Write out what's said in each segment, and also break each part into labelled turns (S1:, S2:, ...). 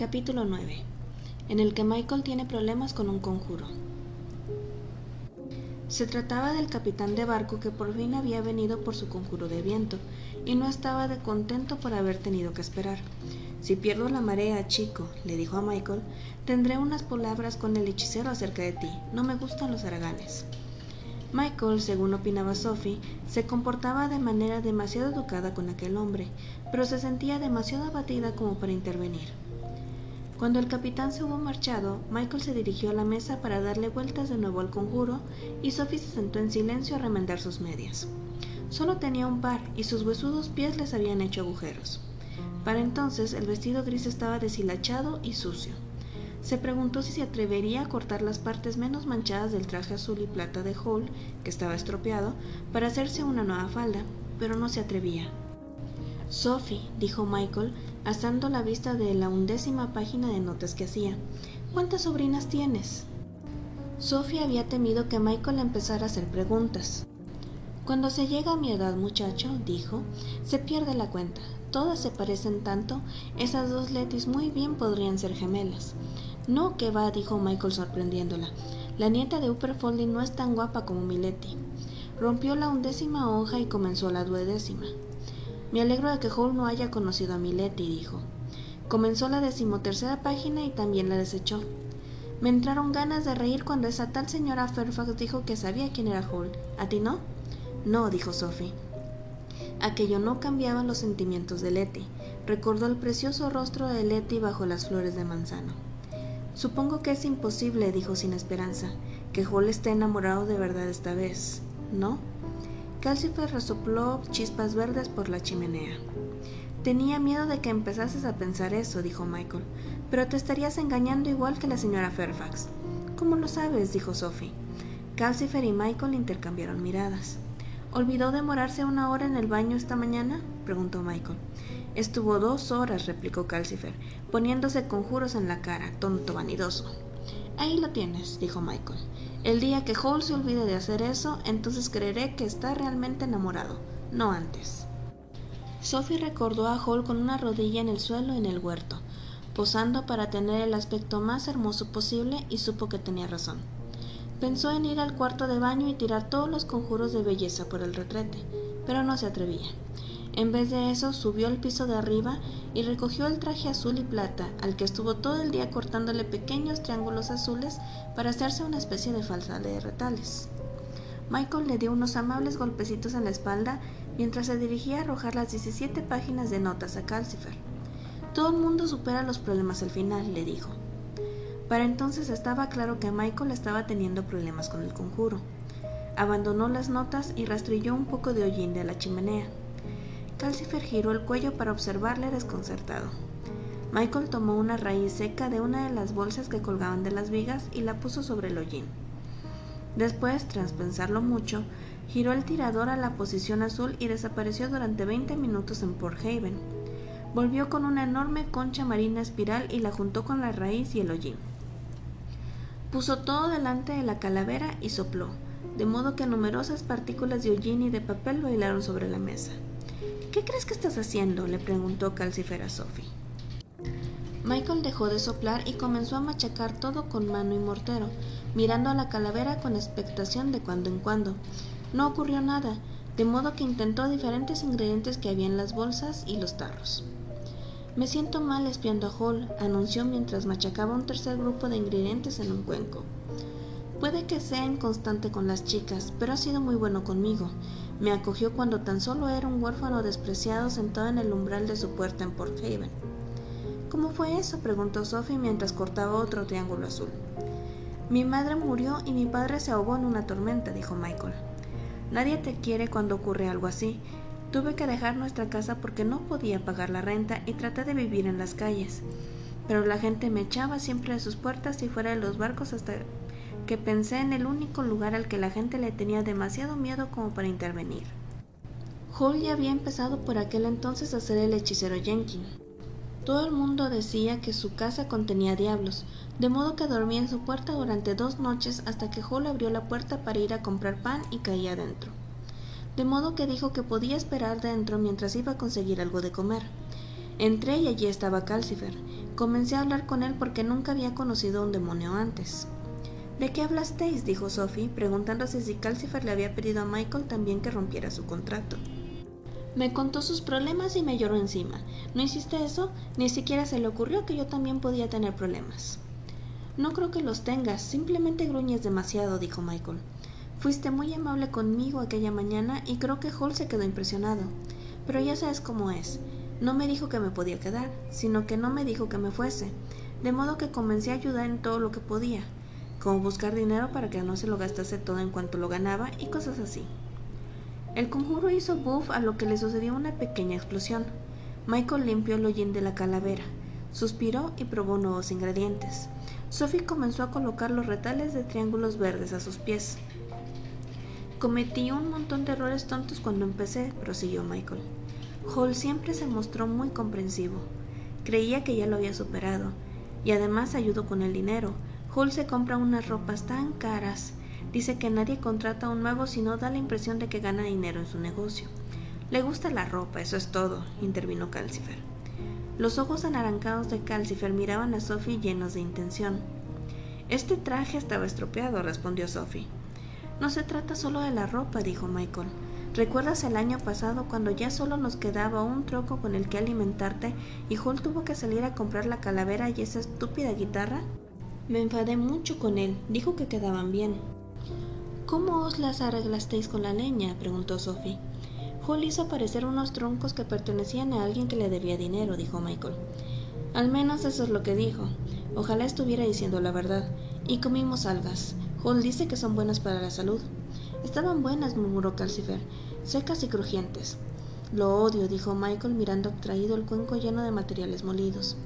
S1: Capítulo 9. En el que Michael tiene problemas con un conjuro. Se trataba del capitán de barco que por fin había venido por su conjuro de viento, y no estaba de contento por haber tenido que esperar. Si pierdo la marea, chico, le dijo a Michael, tendré unas palabras con el hechicero acerca de ti. No me gustan los haraganes. Michael, según opinaba Sophie, se comportaba de manera demasiado educada con aquel hombre, pero se sentía demasiado abatida como para intervenir. Cuando el capitán se hubo marchado, Michael se dirigió a la mesa para darle vueltas de nuevo al conjuro y Sophie se sentó en silencio a remendar sus medias. Solo tenía un par y sus huesudos pies les habían hecho agujeros. Para entonces el vestido gris estaba deshilachado y sucio. Se preguntó si se atrevería a cortar las partes menos manchadas del traje azul y plata de Hall, que estaba estropeado, para hacerse una nueva falda, pero no se atrevía. Sophie, dijo Michael, asando la vista de la undécima página de notas que hacía, ¿cuántas sobrinas tienes? Sophie había temido que Michael empezara a hacer preguntas. Cuando se llega a mi edad, muchacho, dijo, se pierde la cuenta. Todas se parecen tanto, esas dos Letis muy bien podrían ser gemelas. No, que va, dijo Michael sorprendiéndola. La nieta de Upper Folding no es tan guapa como mi Letty. Rompió la undécima hoja y comenzó la duodécima. Me alegro de que Hall no haya conocido a mi Letty, dijo. Comenzó la decimotercera página y también la desechó. Me entraron ganas de reír cuando esa tal señora Fairfax dijo que sabía quién era Hall. ¿A ti no? No, dijo Sophie. Aquello no cambiaba los sentimientos de Letty. Recordó el precioso rostro de Letty bajo las flores de manzano. Supongo que es imposible, dijo sin esperanza, que Hall esté enamorado de verdad esta vez, ¿no? Calcifer resopló chispas verdes por la chimenea. Tenía miedo de que empezases a pensar eso, dijo Michael, pero te estarías engañando igual que la señora Fairfax. ¿Cómo lo sabes? dijo Sophie. Calcifer y Michael intercambiaron miradas. ¿Olvidó demorarse una hora en el baño esta mañana? preguntó Michael. Estuvo dos horas, replicó Calcifer, poniéndose conjuros en la cara, tonto vanidoso. Ahí lo tienes, dijo Michael. El día que Hall se olvide de hacer eso, entonces creeré que está realmente enamorado, no antes. Sophie recordó a Hall con una rodilla en el suelo en el huerto, posando para tener el aspecto más hermoso posible y supo que tenía razón. Pensó en ir al cuarto de baño y tirar todos los conjuros de belleza por el retrete, pero no se atrevía. En vez de eso, subió al piso de arriba y recogió el traje azul y plata, al que estuvo todo el día cortándole pequeños triángulos azules para hacerse una especie de falsa de retales. Michael le dio unos amables golpecitos en la espalda mientras se dirigía a arrojar las 17 páginas de notas a Calcifer. Todo el mundo supera los problemas al final, le dijo. Para entonces estaba claro que Michael estaba teniendo problemas con el conjuro. Abandonó las notas y rastrilló un poco de hollín de la chimenea. Calcifer giró el cuello para observarle desconcertado. Michael tomó una raíz seca de una de las bolsas que colgaban de las vigas y la puso sobre el hollín. Después, tras pensarlo mucho, giró el tirador a la posición azul y desapareció durante veinte minutos en Port Haven. Volvió con una enorme concha marina espiral y la juntó con la raíz y el hollín. Puso todo delante de la calavera y sopló, de modo que numerosas partículas de hollín y de papel bailaron sobre la mesa. ¿Qué crees que estás haciendo? le preguntó Calcifer a Sophie. Michael dejó de soplar y comenzó a machacar todo con mano y mortero, mirando a la calavera con expectación de cuando en cuando. No ocurrió nada, de modo que intentó diferentes ingredientes que había en las bolsas y los tarros. Me siento mal espiando a Hall, anunció mientras machacaba un tercer grupo de ingredientes en un cuenco. Puede que sea inconstante con las chicas, pero ha sido muy bueno conmigo. Me acogió cuando tan solo era un huérfano despreciado sentado en el umbral de su puerta en Port Haven. ¿Cómo fue eso? preguntó Sophie mientras cortaba otro triángulo azul. Mi madre murió y mi padre se ahogó en una tormenta, dijo Michael. Nadie te quiere cuando ocurre algo así. Tuve que dejar nuestra casa porque no podía pagar la renta y traté de vivir en las calles. Pero la gente me echaba siempre de sus puertas y fuera de los barcos hasta que pensé en el único lugar al que la gente le tenía demasiado miedo como para intervenir. Hall ya había empezado por aquel entonces a ser el hechicero Jenkins. Todo el mundo decía que su casa contenía diablos, de modo que dormía en su puerta durante dos noches hasta que Hall abrió la puerta para ir a comprar pan y caía dentro. De modo que dijo que podía esperar dentro mientras iba a conseguir algo de comer. Entré y allí estaba Calcifer. Comencé a hablar con él porque nunca había conocido a un demonio antes. ¿De qué hablasteis? dijo Sophie, preguntándose si Calcifer le había pedido a Michael también que rompiera su contrato. Me contó sus problemas y me lloró encima. ¿No hiciste eso? Ni siquiera se le ocurrió que yo también podía tener problemas. No creo que los tengas, simplemente gruñes demasiado, dijo Michael. Fuiste muy amable conmigo aquella mañana y creo que Hall se quedó impresionado. Pero ya sabes cómo es. No me dijo que me podía quedar, sino que no me dijo que me fuese, de modo que comencé a ayudar en todo lo que podía, como buscar dinero para que no se lo gastase todo en cuanto lo ganaba y cosas así. El conjuro hizo buff a lo que le sucedió una pequeña explosión. Michael limpió el hollín de la calavera, suspiró y probó nuevos ingredientes. Sophie comenzó a colocar los retales de triángulos verdes a sus pies. Cometí un montón de errores tontos cuando empecé, prosiguió Michael. Hall siempre se mostró muy comprensivo. Creía que ya lo había superado, y además ayudó con el dinero. Hall se compra unas ropas tan caras. Dice que nadie contrata a un nuevo si no da la impresión de que gana dinero en su negocio. Le gusta la ropa, eso es todo, intervino Calcifer. Los ojos anaranjados de Calcifer miraban a Sophie llenos de intención. Este traje estaba estropeado, respondió Sophie. No se trata solo de la ropa, dijo Michael. ¿Recuerdas el año pasado cuando ya solo nos quedaba un troco con el que alimentarte y Hall tuvo que salir a comprar la calavera y esa estúpida guitarra? Me enfadé mucho con él, dijo que quedaban bien. ¿Cómo os las arreglasteis con la leña? preguntó Sophie. Hall hizo aparecer unos troncos que pertenecían a alguien que le debía dinero, dijo Michael. Al menos eso es lo que dijo. Ojalá estuviera diciendo la verdad. Y comimos algas. Hall dice que son buenas para la salud. Estaban buenas, murmuró Calcifer, secas y crujientes. Lo odio, dijo Michael mirando abstraído el cuenco lleno de materiales molidos.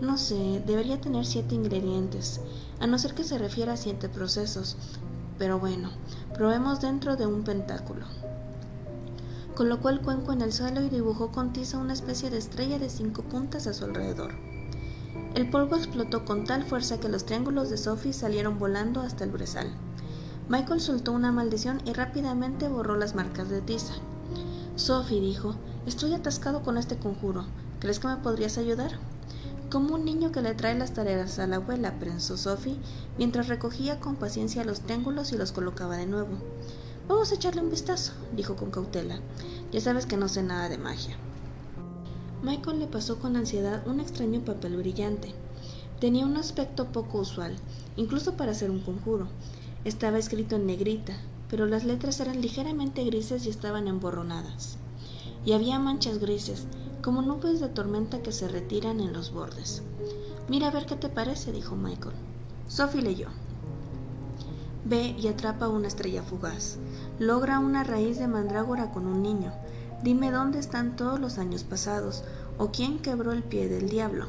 S1: No sé, debería tener siete ingredientes, a no ser que se refiera a siete procesos. Pero bueno, probemos dentro de un pentáculo. Colocó el cuenco en el suelo y dibujó con tiza una especie de estrella de cinco puntas a su alrededor. El polvo explotó con tal fuerza que los triángulos de Sophie salieron volando hasta el brezal. Michael soltó una maldición y rápidamente borró las marcas de tiza. Sophie dijo, estoy atascado con este conjuro. ¿Crees que me podrías ayudar? Como un niño que le trae las tareas a la abuela, pensó Sophie, mientras recogía con paciencia los triángulos y los colocaba de nuevo. Vamos a echarle un vistazo, dijo con cautela. Ya sabes que no sé nada de magia. Michael le pasó con ansiedad un extraño papel brillante. Tenía un aspecto poco usual, incluso para ser un conjuro, estaba escrito en negrita, pero las letras eran ligeramente grises y estaban emborronadas. Y había manchas grises, como nubes de tormenta que se retiran en los bordes. Mira a ver qué te parece, dijo Michael. Sophie leyó. Ve y atrapa una estrella fugaz. Logra una raíz de mandrágora con un niño. Dime dónde están todos los años pasados, o quién quebró el pie del diablo.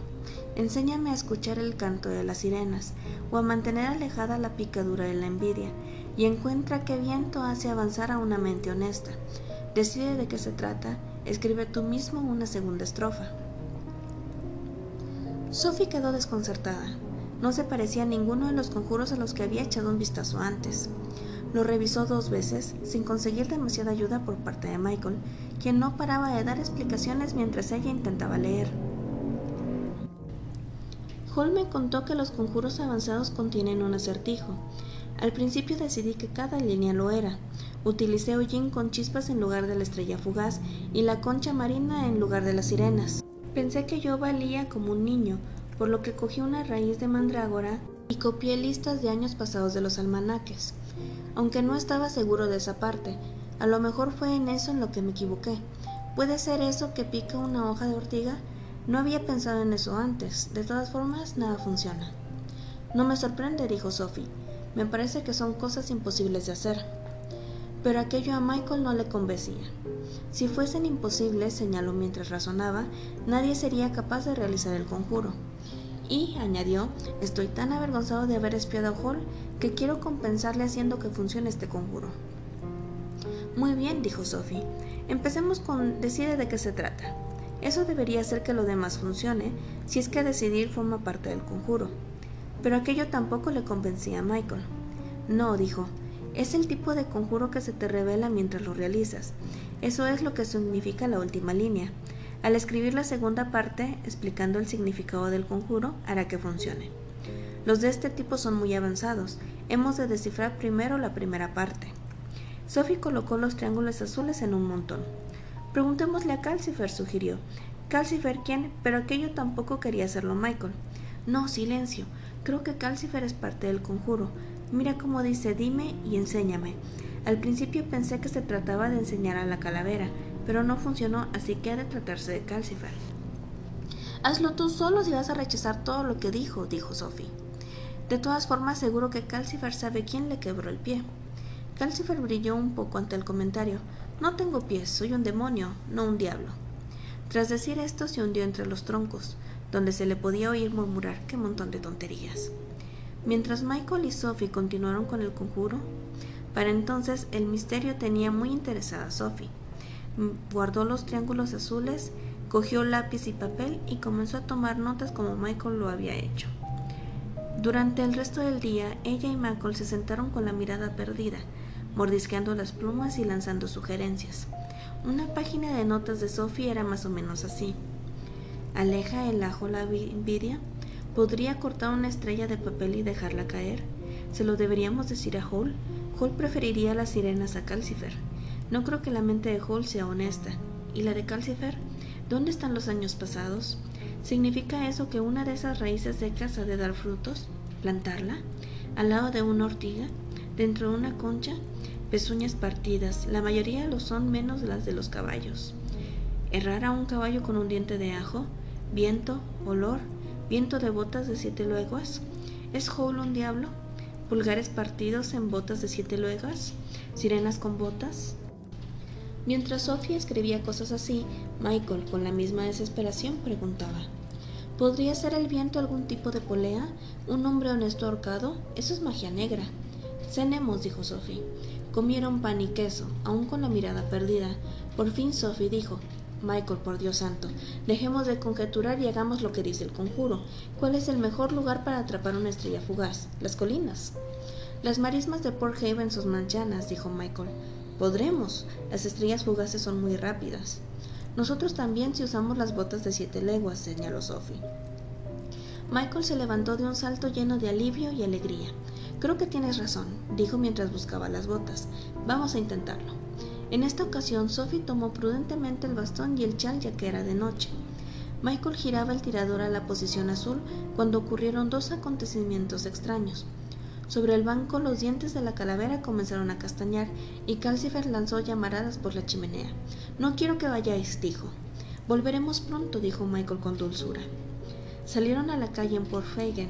S1: Enséñame a escuchar el canto de las sirenas, o a mantener alejada la picadura de la envidia, y encuentra qué viento hace avanzar a una mente honesta. Decide de qué se trata, escribe tú mismo una segunda estrofa. Sophie quedó desconcertada. No se parecía a ninguno de los conjuros a los que había echado un vistazo antes. Lo revisó dos veces, sin conseguir demasiada ayuda por parte de Michael, quien no paraba de dar explicaciones mientras ella intentaba leer. Hall me contó que los conjuros avanzados contienen un acertijo. Al principio decidí que cada línea lo era. Utilicé hollín con chispas en lugar de la estrella fugaz y la concha marina en lugar de las sirenas. Pensé que yo valía como un niño, por lo que cogí una raíz de mandrágora y copié listas de años pasados de los almanaques. Aunque no estaba seguro de esa parte, a lo mejor fue en eso en lo que me equivoqué. ¿Puede ser eso que pica una hoja de ortiga? No había pensado en eso antes. De todas formas, nada funciona. No me sorprende, dijo Sophie. Me parece que son cosas imposibles de hacer. Pero aquello a Michael no le convencía. Si fuesen imposibles, señaló mientras razonaba, nadie sería capaz de realizar el conjuro. Y, añadió, estoy tan avergonzado de haber espiado a Hall que quiero compensarle haciendo que funcione este conjuro. Muy bien, dijo Sophie. Empecemos con decide de qué se trata. Eso debería hacer que lo demás funcione, si es que decidir forma parte del conjuro. Pero aquello tampoco le convencía a Michael. No, dijo, es el tipo de conjuro que se te revela mientras lo realizas. Eso es lo que significa la última línea. Al escribir la segunda parte, explicando el significado del conjuro, hará que funcione. Los de este tipo son muy avanzados. Hemos de descifrar primero la primera parte. Sophie colocó los triángulos azules en un montón. Preguntémosle a Calcifer, sugirió. Calcifer, ¿quién? Pero aquello tampoco quería hacerlo Michael. No, silencio. Creo que Calcifer es parte del conjuro. Mira cómo dice dime y enséñame. Al principio pensé que se trataba de enseñar a la calavera, pero no funcionó, así que ha de tratarse de Calcifer. Hazlo tú solo si vas a rechazar todo lo que dijo, dijo Sophie. De todas formas, seguro que Calcifer sabe quién le quebró el pie. Calcifer brilló un poco ante el comentario. No tengo pies, soy un demonio, no un diablo. Tras decir esto, se hundió entre los troncos, donde se le podía oír murmurar qué montón de tonterías. Mientras Michael y Sophie continuaron con el conjuro, para entonces el misterio tenía muy interesada a Sophie. Guardó los triángulos azules, cogió lápiz y papel y comenzó a tomar notas como Michael lo había hecho. Durante el resto del día, ella y Michael se sentaron con la mirada perdida, mordisqueando las plumas y lanzando sugerencias. Una página de notas de Sophie era más o menos así. ¿Aleja el ajo la envidia? ¿Podría cortar una estrella de papel y dejarla caer? ¿Se lo deberíamos decir a Hall? Hall preferiría las sirenas a Calcifer. No creo que la mente de Hall sea honesta. ¿Y la de Calcifer? ¿Dónde están los años pasados? ¿Significa eso que una de esas raíces secas ha de dar frutos? ¿Plantarla? ¿Al lado de una ortiga? ¿Dentro de una concha? Pezuñas partidas, la mayoría lo son menos las de los caballos. ¿Errar a un caballo con un diente de ajo? ¿Viento? ¿Olor? ¿Viento de botas de siete luegas? ¿Es Howl un diablo? ¿Pulgares partidos en botas de siete luegas? ¿Sirenas con botas? Mientras Sofía escribía cosas así, Michael, con la misma desesperación, preguntaba ¿Podría ser el viento algún tipo de polea? ¿Un hombre honesto ahorcado? Eso es magia negra. Cenemos, dijo Sophie. Comieron pan y queso, aún con la mirada perdida. Por fin Sophie dijo Michael, por Dios santo, dejemos de conjeturar y hagamos lo que dice el conjuro. ¿Cuál es el mejor lugar para atrapar una estrella fugaz? Las colinas. Las marismas de Port Haven son manchanas, dijo Michael. Podremos. Las estrellas fugaces son muy rápidas. Nosotros también si usamos las botas de siete leguas, señaló Sophie. Michael se levantó de un salto lleno de alivio y alegría. Creo que tienes razón, dijo mientras buscaba las botas. Vamos a intentarlo. En esta ocasión, Sophie tomó prudentemente el bastón y el chal ya que era de noche. Michael giraba el tirador a la posición azul cuando ocurrieron dos acontecimientos extraños. Sobre el banco los dientes de la calavera comenzaron a castañar y Calcifer lanzó llamaradas por la chimenea. No quiero que vayáis, dijo. Volveremos pronto, dijo Michael con dulzura. Salieron a la calle en Port Fagan.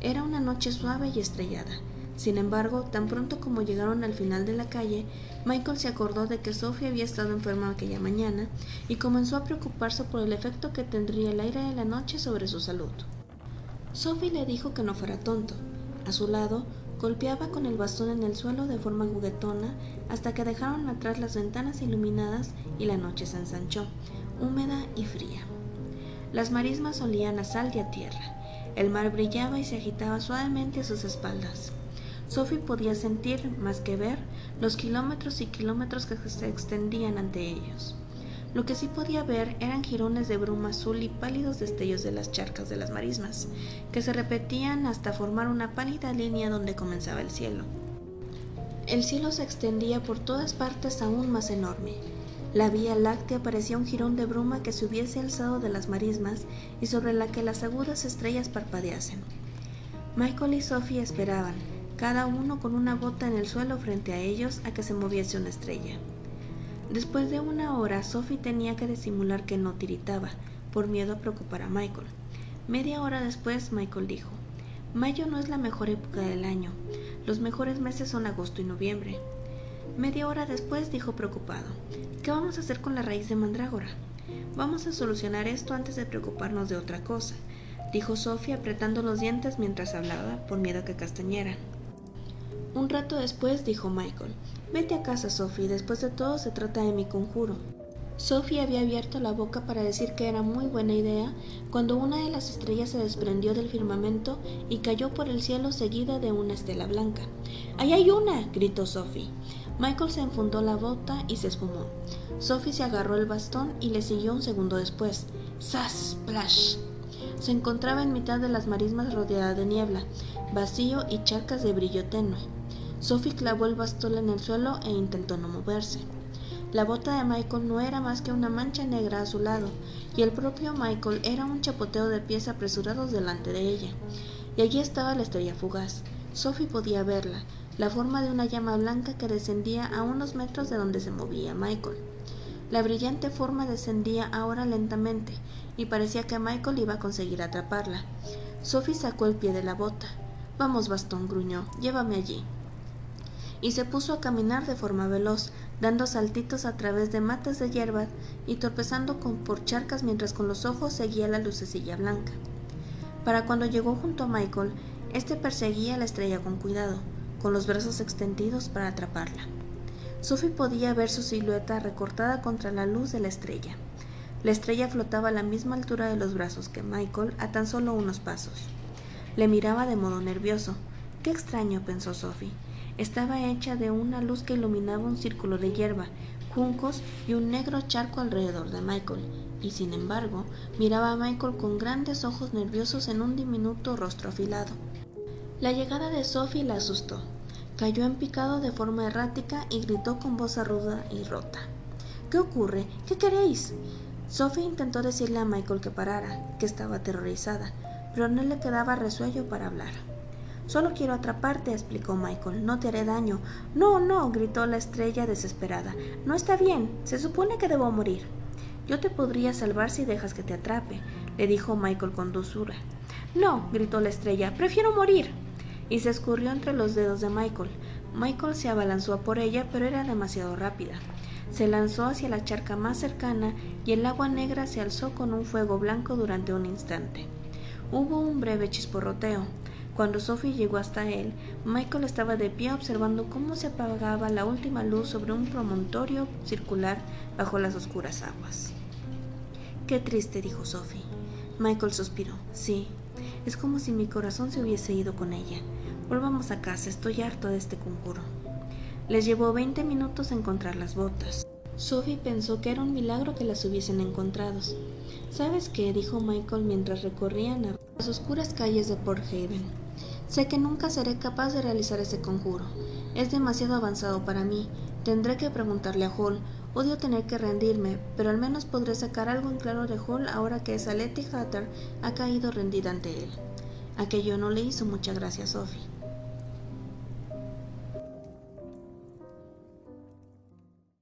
S1: Era una noche suave y estrellada. Sin embargo, tan pronto como llegaron al final de la calle, Michael se acordó de que Sophie había estado enferma aquella mañana y comenzó a preocuparse por el efecto que tendría el aire de la noche sobre su salud. Sophie le dijo que no fuera tonto, a su lado, golpeaba con el bastón en el suelo de forma juguetona hasta que dejaron atrás las ventanas iluminadas y la noche se ensanchó, húmeda y fría. Las marismas olían a sal y a tierra. El mar brillaba y se agitaba suavemente a sus espaldas. Sophie podía sentir, más que ver, los kilómetros y kilómetros que se extendían ante ellos. Lo que sí podía ver eran jirones de bruma azul y pálidos destellos de las charcas de las marismas, que se repetían hasta formar una pálida línea donde comenzaba el cielo. El cielo se extendía por todas partes aún más enorme. La vía láctea parecía un jirón de bruma que se hubiese alzado de las marismas y sobre la que las agudas estrellas parpadeasen. Michael y Sophie esperaban, cada uno con una bota en el suelo frente a ellos a que se moviese una estrella. Después de una hora, Sophie tenía que disimular que no tiritaba, por miedo a preocupar a Michael. Media hora después, Michael dijo, Mayo no es la mejor época del año. Los mejores meses son agosto y noviembre. Media hora después dijo preocupado, ¿qué vamos a hacer con la raíz de mandrágora? Vamos a solucionar esto antes de preocuparnos de otra cosa, dijo Sophie apretando los dientes mientras hablaba, por miedo a que castañeran. Un rato después dijo Michael, Vete a casa, Sophie, después de todo se trata de mi conjuro. Sophie había abierto la boca para decir que era muy buena idea cuando una de las estrellas se desprendió del firmamento y cayó por el cielo seguida de una estela blanca. ¡Ahí hay una! gritó Sophie. Michael se enfundó la bota y se esfumó. Sophie se agarró el bastón y le siguió un segundo después. ¡Sas! ¡Splash! Se encontraba en mitad de las marismas rodeada de niebla, vacío y charcas de brillo tenue. Sophie clavó el bastón en el suelo e intentó no moverse. La bota de Michael no era más que una mancha negra a su lado, y el propio Michael era un chapoteo de pies apresurados delante de ella. Y allí estaba la estrella fugaz. Sophie podía verla, la forma de una llama blanca que descendía a unos metros de donde se movía Michael. La brillante forma descendía ahora lentamente, y parecía que Michael iba a conseguir atraparla. Sophie sacó el pie de la bota. Vamos, bastón, gruñó, llévame allí. Y se puso a caminar de forma veloz, dando saltitos a través de matas de hierba y tropezando con, por charcas mientras con los ojos seguía la lucecilla blanca. Para cuando llegó junto a Michael, este perseguía a la estrella con cuidado, con los brazos extendidos para atraparla. Sophie podía ver su silueta recortada contra la luz de la estrella. La estrella flotaba a la misma altura de los brazos que Michael a tan solo unos pasos. Le miraba de modo nervioso. Qué extraño, pensó Sophie. Estaba hecha de una luz que iluminaba un círculo de hierba, juncos y un negro charco alrededor de Michael, y sin embargo miraba a Michael con grandes ojos nerviosos en un diminuto rostro afilado. La llegada de Sophie la asustó. Cayó en picado de forma errática y gritó con voz arruda y rota. ¿Qué ocurre? ¿Qué queréis? Sophie intentó decirle a Michael que parara, que estaba aterrorizada, pero no le quedaba resuello para hablar. Solo quiero atraparte, explicó Michael. No te haré daño. No, no, gritó la estrella desesperada. No está bien. Se supone que debo morir. Yo te podría salvar si dejas que te atrape, le dijo Michael con dulzura. No, gritó la estrella. Prefiero morir. Y se escurrió entre los dedos de Michael. Michael se abalanzó por ella, pero era demasiado rápida. Se lanzó hacia la charca más cercana y el agua negra se alzó con un fuego blanco durante un instante. Hubo un breve chisporroteo. Cuando Sophie llegó hasta él, Michael estaba de pie observando cómo se apagaba la última luz sobre un promontorio circular bajo las oscuras aguas. Qué triste, dijo Sophie. Michael suspiró. Sí, es como si mi corazón se hubiese ido con ella. Volvamos a casa, estoy harto de este conjuro. Les llevó veinte minutos encontrar las botas. Sophie pensó que era un milagro que las hubiesen encontrado. ¿Sabes qué? dijo Michael mientras recorrían las oscuras calles de Port Haven. Sé que nunca seré capaz de realizar ese conjuro. Es demasiado avanzado para mí. Tendré que preguntarle a Hall. Odio tener que rendirme, pero al menos podré sacar algo en claro de Hall ahora que esa Letty Hatter ha caído rendida ante él. Aquello no le hizo mucha gracia a Sophie.